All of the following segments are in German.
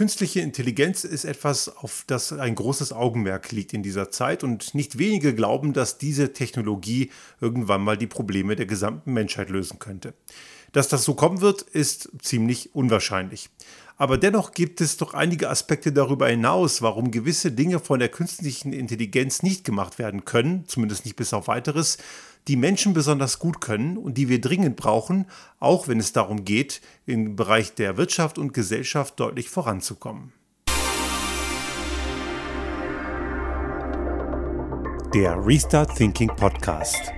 künstliche Intelligenz ist etwas, auf das ein großes Augenmerk liegt in dieser Zeit und nicht wenige glauben, dass diese Technologie irgendwann mal die Probleme der gesamten Menschheit lösen könnte. Dass das so kommen wird, ist ziemlich unwahrscheinlich. Aber dennoch gibt es doch einige Aspekte darüber hinaus, warum gewisse Dinge von der künstlichen Intelligenz nicht gemacht werden können, zumindest nicht bis auf weiteres, die Menschen besonders gut können und die wir dringend brauchen, auch wenn es darum geht, im Bereich der Wirtschaft und Gesellschaft deutlich voranzukommen. Der Restart Thinking Podcast.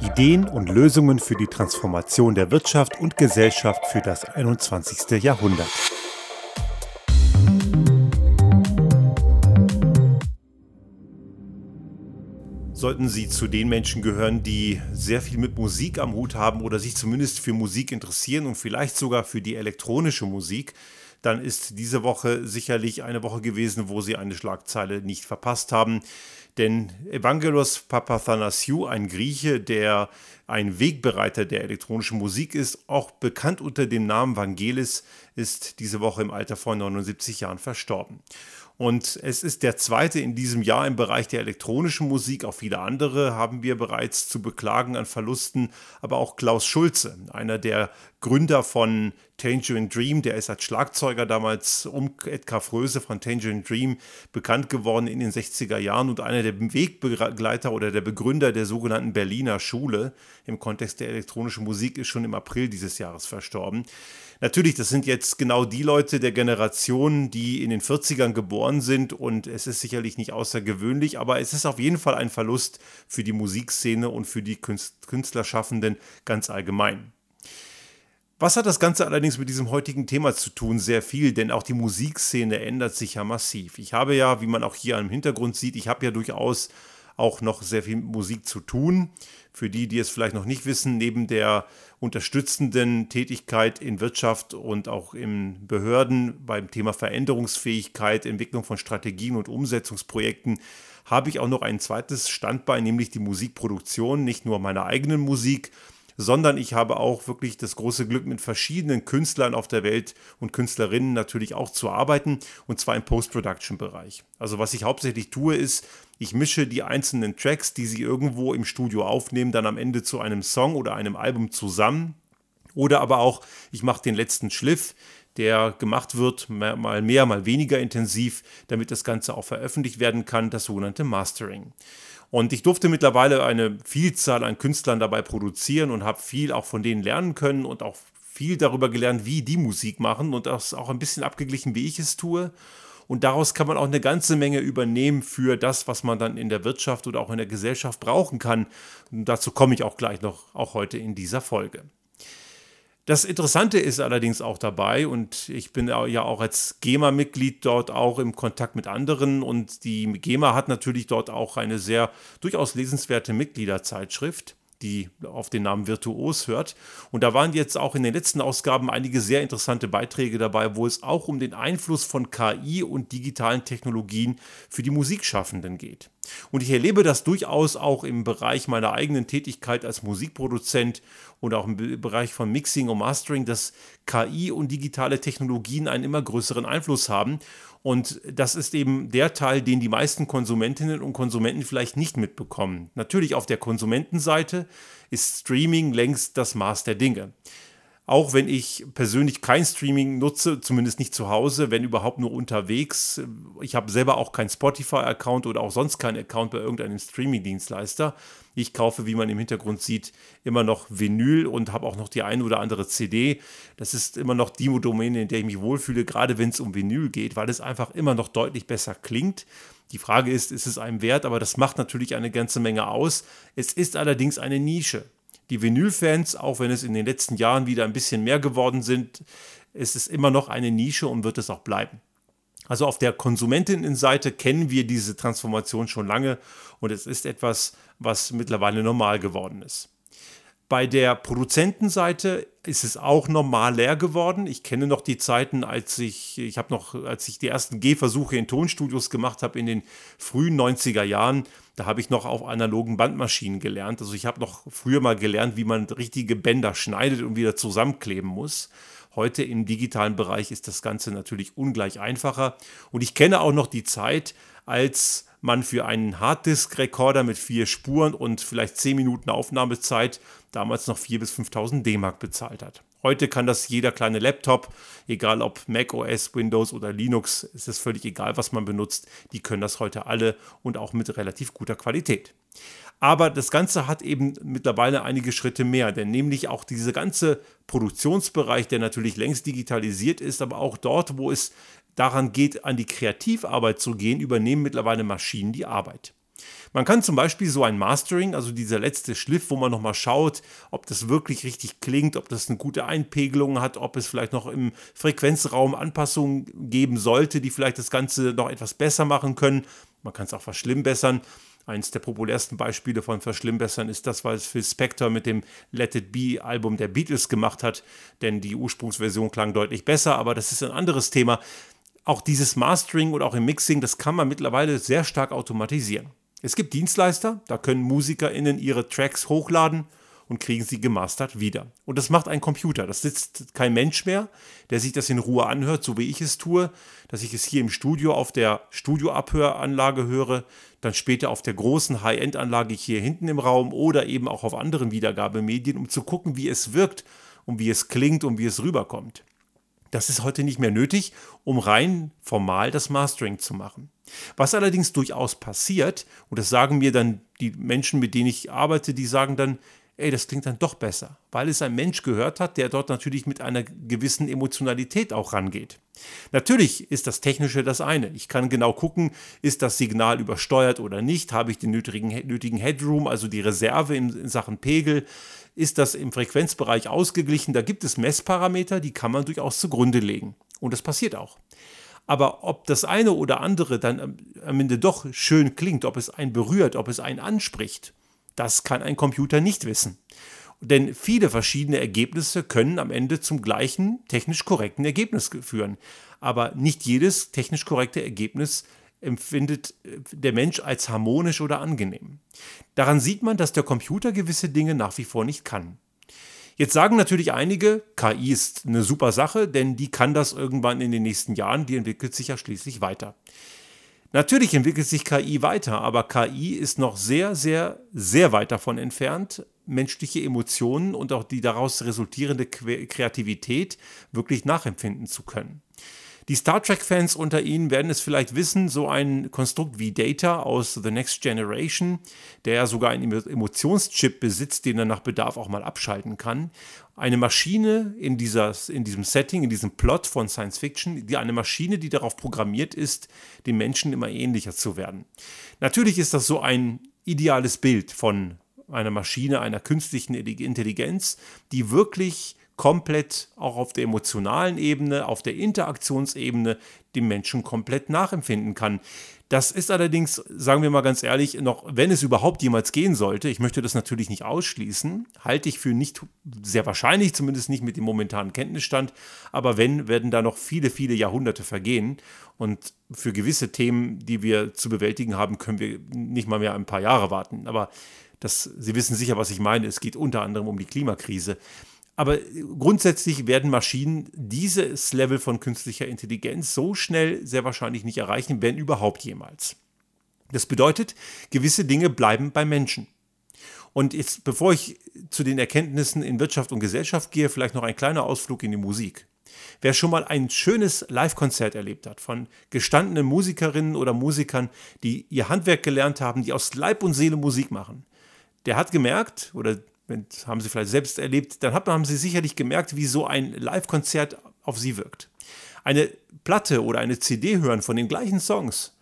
Ideen und Lösungen für die Transformation der Wirtschaft und Gesellschaft für das 21. Jahrhundert. Sollten Sie zu den Menschen gehören, die sehr viel mit Musik am Hut haben oder sich zumindest für Musik interessieren und vielleicht sogar für die elektronische Musik, dann ist diese Woche sicherlich eine Woche gewesen, wo Sie eine Schlagzeile nicht verpasst haben. Denn Evangelos Papathanasiou, ein Grieche, der ein Wegbereiter der elektronischen Musik ist, auch bekannt unter dem Namen Vangelis, ist diese Woche im Alter von 79 Jahren verstorben. Und es ist der zweite in diesem Jahr im Bereich der elektronischen Musik. Auch viele andere haben wir bereits zu beklagen an Verlusten. Aber auch Klaus Schulze, einer der Gründer von Tangerine Dream, der ist als Schlagzeuger damals um Edgar Fröse von Tangerine Dream bekannt geworden in den 60er Jahren und einer der Wegbegleiter oder der Begründer der sogenannten Berliner Schule im Kontext der elektronischen Musik ist schon im April dieses Jahres verstorben. Natürlich, das sind jetzt genau die Leute der Generation, die in den 40ern geboren sind und es ist sicherlich nicht außergewöhnlich, aber es ist auf jeden Fall ein Verlust für die Musikszene und für die Künstlerschaffenden ganz allgemein. Was hat das Ganze allerdings mit diesem heutigen Thema zu tun? Sehr viel, denn auch die Musikszene ändert sich ja massiv. Ich habe ja, wie man auch hier am Hintergrund sieht, ich habe ja durchaus auch noch sehr viel Musik zu tun. Für die, die es vielleicht noch nicht wissen, neben der unterstützenden Tätigkeit in Wirtschaft und auch in Behörden beim Thema Veränderungsfähigkeit, Entwicklung von Strategien und Umsetzungsprojekten habe ich auch noch ein zweites Standbein, nämlich die Musikproduktion, nicht nur meiner eigenen Musik, sondern ich habe auch wirklich das große Glück, mit verschiedenen Künstlern auf der Welt und Künstlerinnen natürlich auch zu arbeiten, und zwar im Post-Production-Bereich. Also was ich hauptsächlich tue, ist, ich mische die einzelnen Tracks, die sie irgendwo im Studio aufnehmen, dann am Ende zu einem Song oder einem Album zusammen. Oder aber auch, ich mache den letzten Schliff, der gemacht wird, mal mehr, mal weniger intensiv, damit das Ganze auch veröffentlicht werden kann, das sogenannte Mastering. Und ich durfte mittlerweile eine Vielzahl an Künstlern dabei produzieren und habe viel auch von denen lernen können und auch viel darüber gelernt, wie die Musik machen und das auch ein bisschen abgeglichen, wie ich es tue. Und daraus kann man auch eine ganze Menge übernehmen für das, was man dann in der Wirtschaft oder auch in der Gesellschaft brauchen kann. Und dazu komme ich auch gleich noch, auch heute in dieser Folge. Das Interessante ist allerdings auch dabei, und ich bin ja auch als GEMA-Mitglied dort auch im Kontakt mit anderen, und die GEMA hat natürlich dort auch eine sehr durchaus lesenswerte Mitgliederzeitschrift die auf den Namen Virtuos hört. Und da waren jetzt auch in den letzten Ausgaben einige sehr interessante Beiträge dabei, wo es auch um den Einfluss von KI und digitalen Technologien für die Musikschaffenden geht. Und ich erlebe das durchaus auch im Bereich meiner eigenen Tätigkeit als Musikproduzent und auch im Bereich von Mixing und Mastering, dass KI und digitale Technologien einen immer größeren Einfluss haben. Und das ist eben der Teil, den die meisten Konsumentinnen und Konsumenten vielleicht nicht mitbekommen. Natürlich auf der Konsumentenseite ist Streaming längst das Maß der Dinge. Auch wenn ich persönlich kein Streaming nutze, zumindest nicht zu Hause, wenn überhaupt nur unterwegs. Ich habe selber auch keinen Spotify-Account oder auch sonst keinen Account bei irgendeinem Streaming-Dienstleister. Ich kaufe, wie man im Hintergrund sieht, immer noch Vinyl und habe auch noch die eine oder andere CD. Das ist immer noch die Domäne, in der ich mich wohlfühle, gerade wenn es um Vinyl geht, weil es einfach immer noch deutlich besser klingt. Die Frage ist, ist es einem wert, aber das macht natürlich eine ganze Menge aus. Es ist allerdings eine Nische die Vinyl-Fans, auch wenn es in den letzten Jahren wieder ein bisschen mehr geworden sind, ist es immer noch eine Nische und wird es auch bleiben. Also auf der Konsumentinnenseite kennen wir diese Transformation schon lange und es ist etwas, was mittlerweile normal geworden ist. Bei der Produzentenseite ist es auch normal leer geworden. Ich kenne noch die Zeiten, als ich, ich habe noch, als ich die ersten Gehversuche in Tonstudios gemacht habe in den frühen 90er Jahren, da habe ich noch auf analogen Bandmaschinen gelernt. Also ich habe noch früher mal gelernt, wie man richtige Bänder schneidet und wieder zusammenkleben muss. Heute im digitalen Bereich ist das Ganze natürlich ungleich einfacher. Und ich kenne auch noch die Zeit, als man für einen Harddisk-Rekorder mit vier Spuren und vielleicht zehn Minuten Aufnahmezeit damals noch 4.000 bis 5.000 D-Mark bezahlt hat. Heute kann das jeder kleine Laptop, egal ob Mac OS, Windows oder Linux, es ist völlig egal, was man benutzt. Die können das heute alle und auch mit relativ guter Qualität. Aber das Ganze hat eben mittlerweile einige Schritte mehr, denn nämlich auch dieser ganze Produktionsbereich, der natürlich längst digitalisiert ist, aber auch dort, wo es daran geht, an die Kreativarbeit zu gehen, übernehmen mittlerweile Maschinen die Arbeit. Man kann zum Beispiel so ein Mastering, also dieser letzte Schliff, wo man nochmal schaut, ob das wirklich richtig klingt, ob das eine gute Einpegelung hat, ob es vielleicht noch im Frequenzraum Anpassungen geben sollte, die vielleicht das Ganze noch etwas besser machen können. Man kann es auch verschlimmbessern. Eines der populärsten Beispiele von Verschlimmbessern ist das, was Phil Spector mit dem Let It Be Album der Beatles gemacht hat, denn die Ursprungsversion klang deutlich besser, aber das ist ein anderes Thema. Auch dieses Mastering und auch im Mixing, das kann man mittlerweile sehr stark automatisieren. Es gibt Dienstleister, da können MusikerInnen ihre Tracks hochladen und kriegen sie gemastert wieder. Und das macht ein Computer. Das sitzt kein Mensch mehr, der sich das in Ruhe anhört, so wie ich es tue, dass ich es hier im Studio auf der Studioabhöranlage höre, dann später auf der großen High-End-Anlage hier hinten im Raum oder eben auch auf anderen Wiedergabemedien, um zu gucken, wie es wirkt und wie es klingt und wie es rüberkommt. Das ist heute nicht mehr nötig, um rein formal das Mastering zu machen. Was allerdings durchaus passiert, und das sagen mir dann die Menschen, mit denen ich arbeite, die sagen dann, ey, das klingt dann doch besser, weil es ein Mensch gehört hat, der dort natürlich mit einer gewissen Emotionalität auch rangeht. Natürlich ist das Technische das eine. Ich kann genau gucken, ist das Signal übersteuert oder nicht, habe ich den nötigen, nötigen Headroom, also die Reserve in, in Sachen Pegel, ist das im Frequenzbereich ausgeglichen. Da gibt es Messparameter, die kann man durchaus zugrunde legen. Und das passiert auch. Aber ob das eine oder andere dann am Ende doch schön klingt, ob es einen berührt, ob es einen anspricht, das kann ein Computer nicht wissen. Denn viele verschiedene Ergebnisse können am Ende zum gleichen technisch korrekten Ergebnis führen. Aber nicht jedes technisch korrekte Ergebnis empfindet äh, der Mensch als harmonisch oder angenehm. Daran sieht man, dass der Computer gewisse Dinge nach wie vor nicht kann. Jetzt sagen natürlich einige, KI ist eine super Sache, denn die kann das irgendwann in den nächsten Jahren, die entwickelt sich ja schließlich weiter. Natürlich entwickelt sich KI weiter, aber KI ist noch sehr, sehr, sehr weit davon entfernt, menschliche Emotionen und auch die daraus resultierende Kreativität wirklich nachempfinden zu können. Die Star Trek-Fans unter Ihnen werden es vielleicht wissen, so ein Konstrukt wie Data aus The Next Generation, der ja sogar einen Emotionschip besitzt, den er nach Bedarf auch mal abschalten kann. Eine Maschine in, dieser, in diesem Setting, in diesem Plot von Science Fiction, die eine Maschine, die darauf programmiert ist, den Menschen immer ähnlicher zu werden. Natürlich ist das so ein ideales Bild von einer Maschine, einer künstlichen Intelligenz, die wirklich komplett auch auf der emotionalen Ebene, auf der Interaktionsebene dem Menschen komplett nachempfinden kann. Das ist allerdings, sagen wir mal ganz ehrlich, noch, wenn es überhaupt jemals gehen sollte, ich möchte das natürlich nicht ausschließen, halte ich für nicht sehr wahrscheinlich, zumindest nicht mit dem momentanen Kenntnisstand, aber wenn, werden da noch viele, viele Jahrhunderte vergehen und für gewisse Themen, die wir zu bewältigen haben, können wir nicht mal mehr ein paar Jahre warten. Aber das, Sie wissen sicher, was ich meine, es geht unter anderem um die Klimakrise. Aber grundsätzlich werden Maschinen dieses Level von künstlicher Intelligenz so schnell sehr wahrscheinlich nicht erreichen, wenn überhaupt jemals. Das bedeutet, gewisse Dinge bleiben bei Menschen. Und jetzt, bevor ich zu den Erkenntnissen in Wirtschaft und Gesellschaft gehe, vielleicht noch ein kleiner Ausflug in die Musik. Wer schon mal ein schönes Live-Konzert erlebt hat von gestandenen Musikerinnen oder Musikern, die ihr Handwerk gelernt haben, die aus Leib und Seele Musik machen, der hat gemerkt, oder das haben Sie vielleicht selbst erlebt, dann haben Sie sicherlich gemerkt, wie so ein Live-Konzert auf Sie wirkt. Eine Platte oder eine CD hören von den gleichen Songs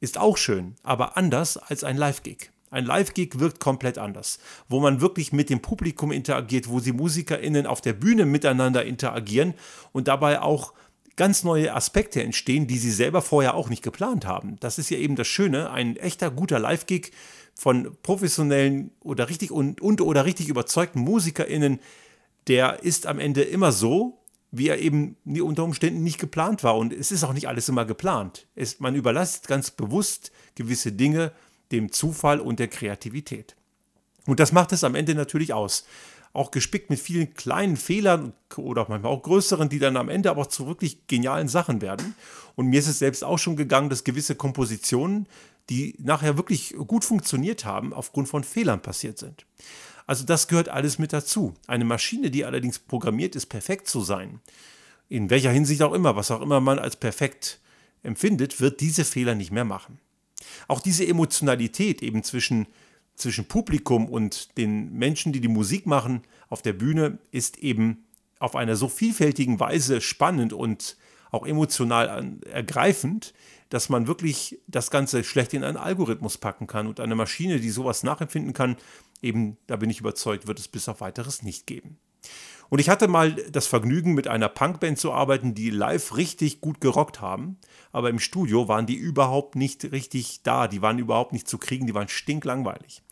ist auch schön, aber anders als ein Live-Gig. Ein Live-Gig wirkt komplett anders, wo man wirklich mit dem Publikum interagiert, wo die MusikerInnen auf der Bühne miteinander interagieren und dabei auch ganz neue Aspekte entstehen, die sie selber vorher auch nicht geplant haben. Das ist ja eben das Schöne, ein echter guter Live-Gig von professionellen oder richtig und, und oder richtig überzeugten MusikerInnen, der ist am Ende immer so, wie er eben unter Umständen nicht geplant war. Und es ist auch nicht alles immer geplant. Es, man überlässt ganz bewusst gewisse Dinge dem Zufall und der Kreativität. Und das macht es am Ende natürlich aus. auch gespickt mit vielen kleinen Fehlern oder manchmal auch größeren, die dann am Ende aber zu wirklich genialen Sachen werden. Und mir ist es selbst auch schon gegangen, dass gewisse Kompositionen, die nachher wirklich gut funktioniert haben, aufgrund von Fehlern passiert sind. Also das gehört alles mit dazu. Eine Maschine, die allerdings programmiert ist, perfekt zu sein, in welcher Hinsicht auch immer, was auch immer man als perfekt empfindet, wird diese Fehler nicht mehr machen. Auch diese Emotionalität eben zwischen, zwischen Publikum und den Menschen, die die Musik machen auf der Bühne, ist eben auf einer so vielfältigen Weise spannend und auch emotional ergreifend, dass man wirklich das Ganze schlecht in einen Algorithmus packen kann und eine Maschine, die sowas nachempfinden kann, eben, da bin ich überzeugt, wird es bis auf weiteres nicht geben. Und ich hatte mal das Vergnügen, mit einer Punkband zu arbeiten, die live richtig gut gerockt haben. Aber im Studio waren die überhaupt nicht richtig da. Die waren überhaupt nicht zu kriegen. Die waren stinklangweilig.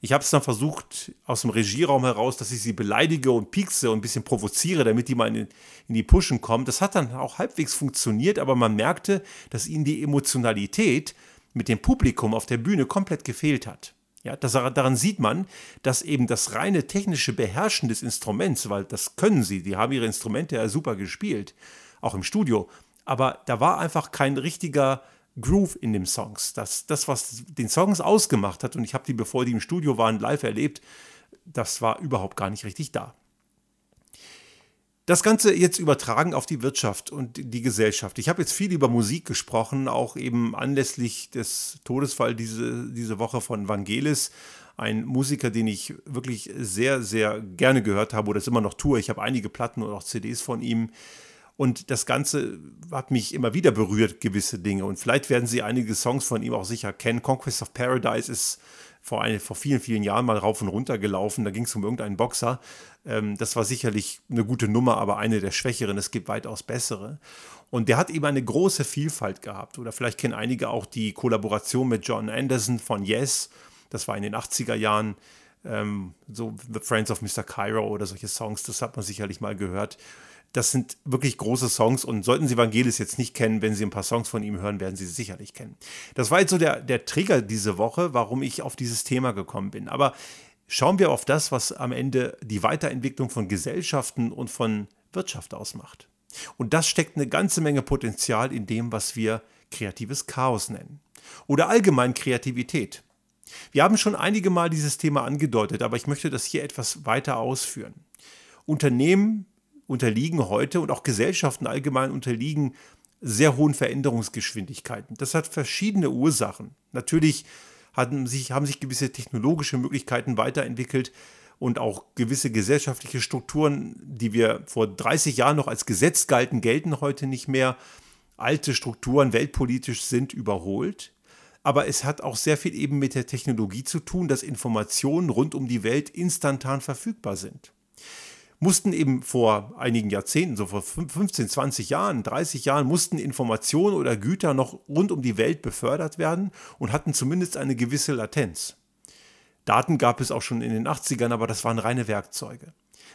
Ich habe es dann versucht, aus dem Regieraum heraus, dass ich sie beleidige und piekse und ein bisschen provoziere, damit die mal in, in die Pushen kommen. Das hat dann auch halbwegs funktioniert, aber man merkte, dass ihnen die Emotionalität mit dem Publikum auf der Bühne komplett gefehlt hat. Ja, das, daran sieht man, dass eben das reine technische Beherrschen des Instruments, weil das können sie, die haben ihre Instrumente ja super gespielt, auch im Studio, aber da war einfach kein richtiger Groove in den Songs. Das, das was den Songs ausgemacht hat, und ich habe die, bevor die im Studio waren, live erlebt, das war überhaupt gar nicht richtig da. Das Ganze jetzt übertragen auf die Wirtschaft und die Gesellschaft. Ich habe jetzt viel über Musik gesprochen, auch eben anlässlich des Todesfalls diese, diese Woche von Vangelis, ein Musiker, den ich wirklich sehr, sehr gerne gehört habe oder es immer noch tue. Ich habe einige Platten und auch CDs von ihm. Und das Ganze hat mich immer wieder berührt, gewisse Dinge. Und vielleicht werden Sie einige Songs von ihm auch sicher kennen. Conquest of Paradise ist vor, eine, vor vielen, vielen Jahren mal rauf und runter gelaufen. Da ging es um irgendeinen Boxer. Ähm, das war sicherlich eine gute Nummer, aber eine der schwächeren. Es gibt weitaus bessere. Und der hat eben eine große Vielfalt gehabt. Oder vielleicht kennen einige auch die Kollaboration mit John Anderson von Yes. Das war in den 80er Jahren. Ähm, so The Friends of Mr. Cairo oder solche Songs, das hat man sicherlich mal gehört. Das sind wirklich große Songs und sollten Sie Vangelis jetzt nicht kennen, wenn Sie ein paar Songs von ihm hören, werden Sie sie sicherlich kennen. Das war jetzt so der, der Trigger diese Woche, warum ich auf dieses Thema gekommen bin. Aber schauen wir auf das, was am Ende die Weiterentwicklung von Gesellschaften und von Wirtschaft ausmacht. Und das steckt eine ganze Menge Potenzial in dem, was wir kreatives Chaos nennen. Oder allgemein Kreativität. Wir haben schon einige Mal dieses Thema angedeutet, aber ich möchte das hier etwas weiter ausführen. Unternehmen unterliegen heute und auch Gesellschaften allgemein unterliegen sehr hohen Veränderungsgeschwindigkeiten. Das hat verschiedene Ursachen. Natürlich haben sich, haben sich gewisse technologische Möglichkeiten weiterentwickelt und auch gewisse gesellschaftliche Strukturen, die wir vor 30 Jahren noch als Gesetz galten, gelten heute nicht mehr. Alte Strukturen weltpolitisch sind überholt. Aber es hat auch sehr viel eben mit der Technologie zu tun, dass Informationen rund um die Welt instantan verfügbar sind mussten eben vor einigen Jahrzehnten, so vor 15, 20 Jahren, 30 Jahren, mussten Informationen oder Güter noch rund um die Welt befördert werden und hatten zumindest eine gewisse Latenz. Daten gab es auch schon in den 80ern, aber das waren reine Werkzeuge.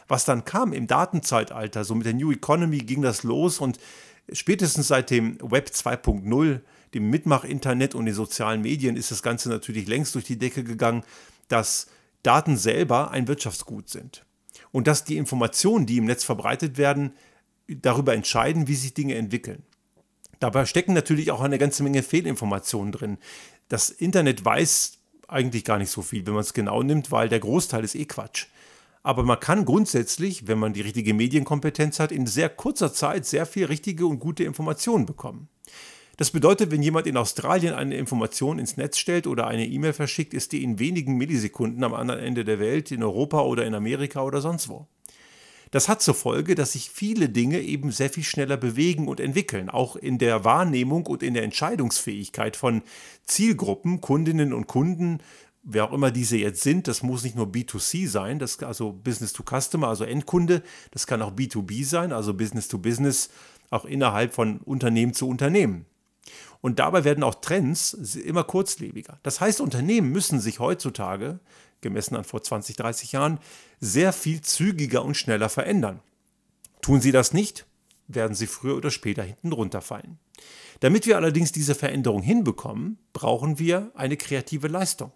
Was dann kam im Datenzeitalter, so mit der New Economy ging das los und spätestens seit dem Web 2.0, dem Mitmach-Internet und den sozialen Medien ist das Ganze natürlich längst durch die Decke gegangen, dass Daten selber ein Wirtschaftsgut sind und dass die Informationen, die im Netz verbreitet werden, darüber entscheiden, wie sich Dinge entwickeln. Dabei stecken natürlich auch eine ganze Menge Fehlinformationen drin. Das Internet weiß eigentlich gar nicht so viel, wenn man es genau nimmt, weil der Großteil ist eh Quatsch. Aber man kann grundsätzlich, wenn man die richtige Medienkompetenz hat, in sehr kurzer Zeit sehr viel richtige und gute Informationen bekommen. Das bedeutet, wenn jemand in Australien eine Information ins Netz stellt oder eine E-Mail verschickt, ist die in wenigen Millisekunden am anderen Ende der Welt, in Europa oder in Amerika oder sonst wo. Das hat zur Folge, dass sich viele Dinge eben sehr viel schneller bewegen und entwickeln, auch in der Wahrnehmung und in der Entscheidungsfähigkeit von Zielgruppen, Kundinnen und Kunden, wer auch immer diese jetzt sind, das muss nicht nur B2C sein, das also Business to Customer, also Endkunde, das kann auch B2B sein, also Business to Business, auch innerhalb von Unternehmen zu Unternehmen. Und dabei werden auch Trends immer kurzlebiger. Das heißt, Unternehmen müssen sich heutzutage, gemessen an vor 20, 30 Jahren, sehr viel zügiger und schneller verändern. Tun sie das nicht, werden sie früher oder später hinten runterfallen. Damit wir allerdings diese Veränderung hinbekommen, brauchen wir eine kreative Leistung.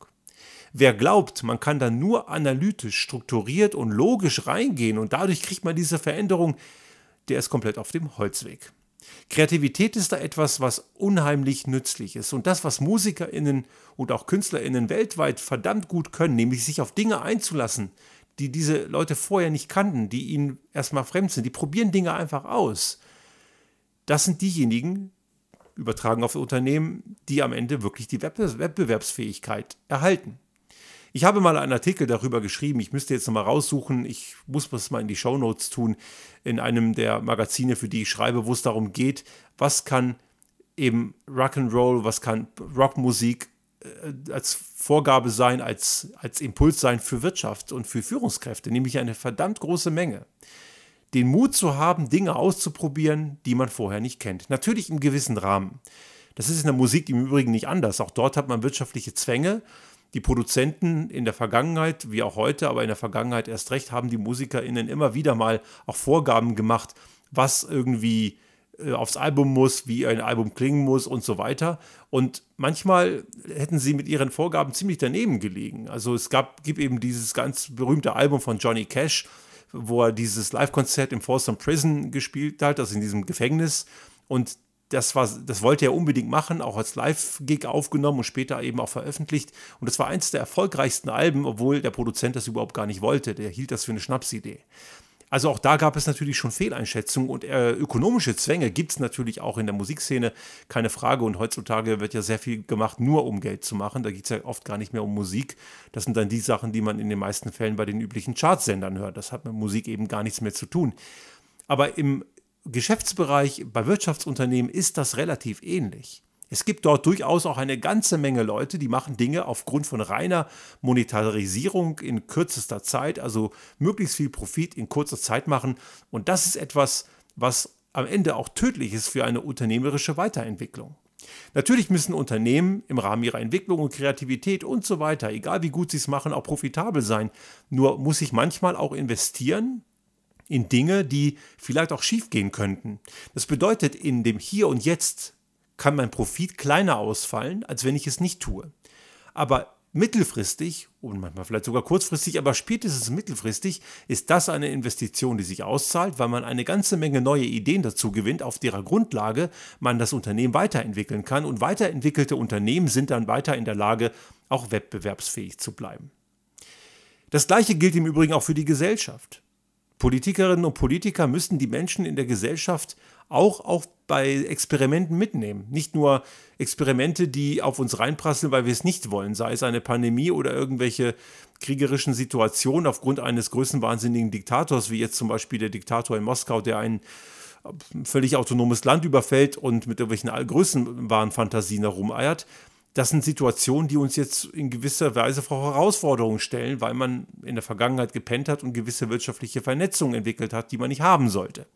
Wer glaubt, man kann da nur analytisch, strukturiert und logisch reingehen und dadurch kriegt man diese Veränderung, der ist komplett auf dem Holzweg. Kreativität ist da etwas, was unheimlich nützlich ist. Und das, was MusikerInnen und auch KünstlerInnen weltweit verdammt gut können, nämlich sich auf Dinge einzulassen, die diese Leute vorher nicht kannten, die ihnen erstmal fremd sind, die probieren Dinge einfach aus. Das sind diejenigen, übertragen auf Unternehmen, die am Ende wirklich die Wettbewerbsfähigkeit erhalten. Ich habe mal einen Artikel darüber geschrieben, ich müsste jetzt nochmal raussuchen, ich muss das mal in die Shownotes tun, in einem der Magazine, für die ich schreibe, wo es darum geht, was kann eben Rock'n'Roll, was kann Rockmusik äh, als Vorgabe sein, als, als Impuls sein für Wirtschaft und für Führungskräfte, nämlich eine verdammt große Menge. Den Mut zu haben, Dinge auszuprobieren, die man vorher nicht kennt. Natürlich im gewissen Rahmen. Das ist in der Musik im Übrigen nicht anders. Auch dort hat man wirtschaftliche Zwänge die Produzenten in der Vergangenheit, wie auch heute, aber in der Vergangenheit erst recht, haben die MusikerInnen immer wieder mal auch Vorgaben gemacht, was irgendwie äh, aufs Album muss, wie ein Album klingen muss und so weiter. Und manchmal hätten sie mit ihren Vorgaben ziemlich daneben gelegen. Also es gab, gibt eben dieses ganz berühmte Album von Johnny Cash, wo er dieses Live-Konzert im Folsom Prison gespielt hat, also in diesem Gefängnis. Und das, war, das wollte er unbedingt machen, auch als Live-Gig aufgenommen und später eben auch veröffentlicht. Und das war eins der erfolgreichsten Alben, obwohl der Produzent das überhaupt gar nicht wollte. Der hielt das für eine Schnapsidee. Also auch da gab es natürlich schon Fehleinschätzungen und äh, ökonomische Zwänge gibt es natürlich auch in der Musikszene, keine Frage. Und heutzutage wird ja sehr viel gemacht, nur um Geld zu machen. Da geht es ja oft gar nicht mehr um Musik. Das sind dann die Sachen, die man in den meisten Fällen bei den üblichen Chartsendern hört. Das hat mit Musik eben gar nichts mehr zu tun. Aber im Geschäftsbereich bei Wirtschaftsunternehmen ist das relativ ähnlich. Es gibt dort durchaus auch eine ganze Menge Leute, die machen Dinge aufgrund von reiner Monetarisierung in kürzester Zeit, also möglichst viel Profit in kurzer Zeit machen. Und das ist etwas, was am Ende auch tödlich ist für eine unternehmerische Weiterentwicklung. Natürlich müssen Unternehmen im Rahmen ihrer Entwicklung und Kreativität und so weiter, egal wie gut sie es machen, auch profitabel sein. Nur muss ich manchmal auch investieren, in Dinge, die vielleicht auch schiefgehen könnten. Das bedeutet, in dem Hier und Jetzt kann mein Profit kleiner ausfallen, als wenn ich es nicht tue. Aber mittelfristig und manchmal vielleicht sogar kurzfristig, aber spätestens mittelfristig ist das eine Investition, die sich auszahlt, weil man eine ganze Menge neue Ideen dazu gewinnt, auf derer Grundlage man das Unternehmen weiterentwickeln kann und weiterentwickelte Unternehmen sind dann weiter in der Lage, auch wettbewerbsfähig zu bleiben. Das gleiche gilt im Übrigen auch für die Gesellschaft. Politikerinnen und Politiker müssen die Menschen in der Gesellschaft auch, auch bei Experimenten mitnehmen. Nicht nur Experimente, die auf uns reinprasseln, weil wir es nicht wollen, sei es eine Pandemie oder irgendwelche kriegerischen Situationen aufgrund eines größenwahnsinnigen Diktators, wie jetzt zum Beispiel der Diktator in Moskau, der ein völlig autonomes Land überfällt und mit irgendwelchen Größenwahnfantasien herumeiert das sind Situationen, die uns jetzt in gewisser Weise vor Herausforderungen stellen, weil man in der Vergangenheit gepennt hat und gewisse wirtschaftliche Vernetzungen entwickelt hat, die man nicht haben sollte.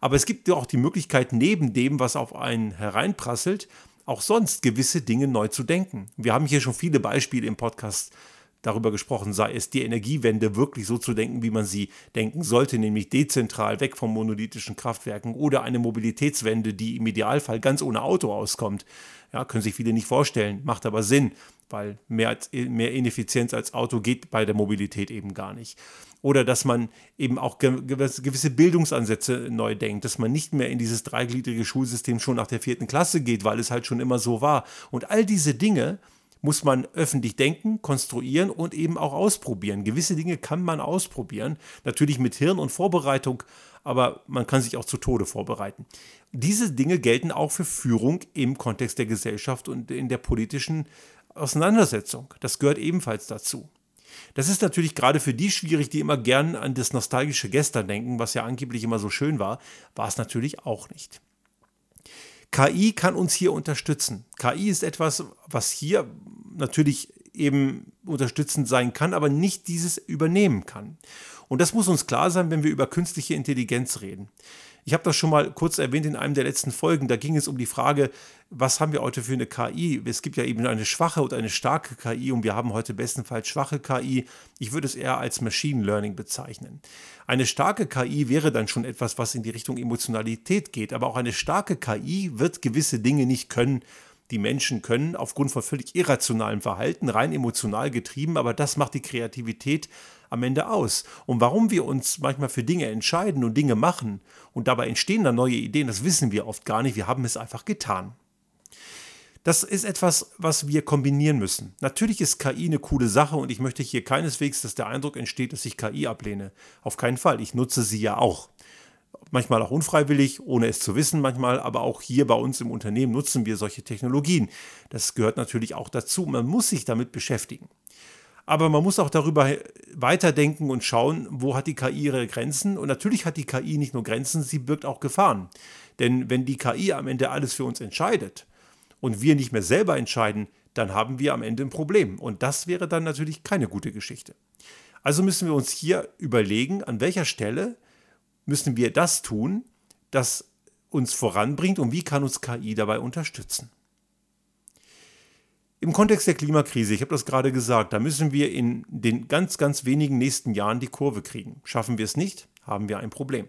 Aber es gibt auch die Möglichkeit, neben dem, was auf einen hereinprasselt, auch sonst gewisse Dinge neu zu denken. Wir haben hier schon viele Beispiele im Podcast darüber gesprochen, sei es die Energiewende wirklich so zu denken, wie man sie denken sollte, nämlich dezentral weg von monolithischen Kraftwerken oder eine Mobilitätswende, die im Idealfall ganz ohne Auto auskommt. Ja, können sich viele nicht vorstellen, macht aber Sinn, weil mehr, als, mehr Ineffizienz als Auto geht bei der Mobilität eben gar nicht. Oder dass man eben auch gewisse Bildungsansätze neu denkt, dass man nicht mehr in dieses dreigliedrige Schulsystem schon nach der vierten Klasse geht, weil es halt schon immer so war. Und all diese Dinge, muss man öffentlich denken, konstruieren und eben auch ausprobieren. Gewisse Dinge kann man ausprobieren, natürlich mit Hirn und Vorbereitung, aber man kann sich auch zu Tode vorbereiten. Diese Dinge gelten auch für Führung im Kontext der Gesellschaft und in der politischen Auseinandersetzung. Das gehört ebenfalls dazu. Das ist natürlich gerade für die schwierig, die immer gern an das nostalgische Gestern denken, was ja angeblich immer so schön war, war es natürlich auch nicht. KI kann uns hier unterstützen. KI ist etwas, was hier natürlich eben unterstützend sein kann, aber nicht dieses übernehmen kann. Und das muss uns klar sein, wenn wir über künstliche Intelligenz reden. Ich habe das schon mal kurz erwähnt in einem der letzten Folgen. Da ging es um die Frage, was haben wir heute für eine KI? Es gibt ja eben eine schwache und eine starke KI und wir haben heute bestenfalls schwache KI. Ich würde es eher als Machine Learning bezeichnen. Eine starke KI wäre dann schon etwas, was in die Richtung Emotionalität geht, aber auch eine starke KI wird gewisse Dinge nicht können, Die Menschen können aufgrund von völlig irrationalem Verhalten, rein emotional getrieben, aber das macht die Kreativität am Ende aus. Und warum wir uns manchmal für Dinge entscheiden und Dinge machen und dabei entstehen dann neue Ideen, das wissen wir oft gar nicht. Wir haben es einfach getan. Das ist etwas, was wir kombinieren müssen. Natürlich ist KI eine coole Sache und ich möchte hier keineswegs, dass der Eindruck entsteht, dass ich KI ablehne. Auf keinen Fall. Ich nutze sie ja auch. Manchmal auch unfreiwillig, ohne es zu wissen manchmal, aber auch hier bei uns im Unternehmen nutzen wir solche Technologien. Das gehört natürlich auch dazu. Man muss sich damit beschäftigen. Aber man muss auch darüber weiterdenken und schauen, wo hat die KI ihre Grenzen. Und natürlich hat die KI nicht nur Grenzen, sie birgt auch Gefahren. Denn wenn die KI am Ende alles für uns entscheidet, und wir nicht mehr selber entscheiden, dann haben wir am Ende ein Problem. Und das wäre dann natürlich keine gute Geschichte. Also müssen wir uns hier überlegen, an welcher Stelle müssen wir das tun, das uns voranbringt und wie kann uns KI dabei unterstützen. Im Kontext der Klimakrise, ich habe das gerade gesagt, da müssen wir in den ganz, ganz wenigen nächsten Jahren die Kurve kriegen. Schaffen wir es nicht, haben wir ein Problem.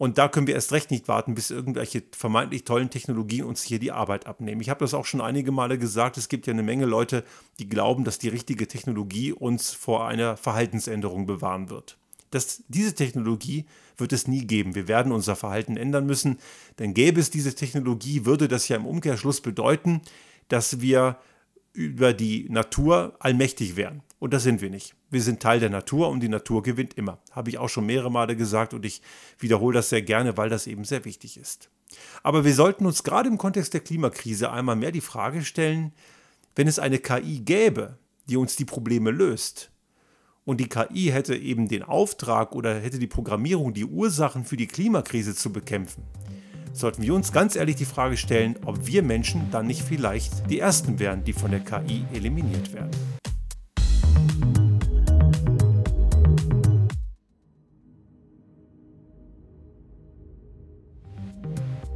Und da können wir erst recht nicht warten, bis irgendwelche vermeintlich tollen Technologien uns hier die Arbeit abnehmen. Ich habe das auch schon einige Male gesagt. Es gibt ja eine Menge Leute, die glauben, dass die richtige Technologie uns vor einer Verhaltensänderung bewahren wird. Das, diese Technologie wird es nie geben. Wir werden unser Verhalten ändern müssen. Denn gäbe es diese Technologie, würde das ja im Umkehrschluss bedeuten, dass wir über die Natur allmächtig wären. Und das sind wir nicht. Wir sind Teil der Natur und die Natur gewinnt immer. Habe ich auch schon mehrere Male gesagt und ich wiederhole das sehr gerne, weil das eben sehr wichtig ist. Aber wir sollten uns gerade im Kontext der Klimakrise einmal mehr die Frage stellen, wenn es eine KI gäbe, die uns die Probleme löst, und die KI hätte eben den Auftrag oder hätte die Programmierung, die Ursachen für die Klimakrise zu bekämpfen, sollten wir uns ganz ehrlich die Frage stellen, ob wir Menschen dann nicht vielleicht die Ersten wären, die von der KI eliminiert werden.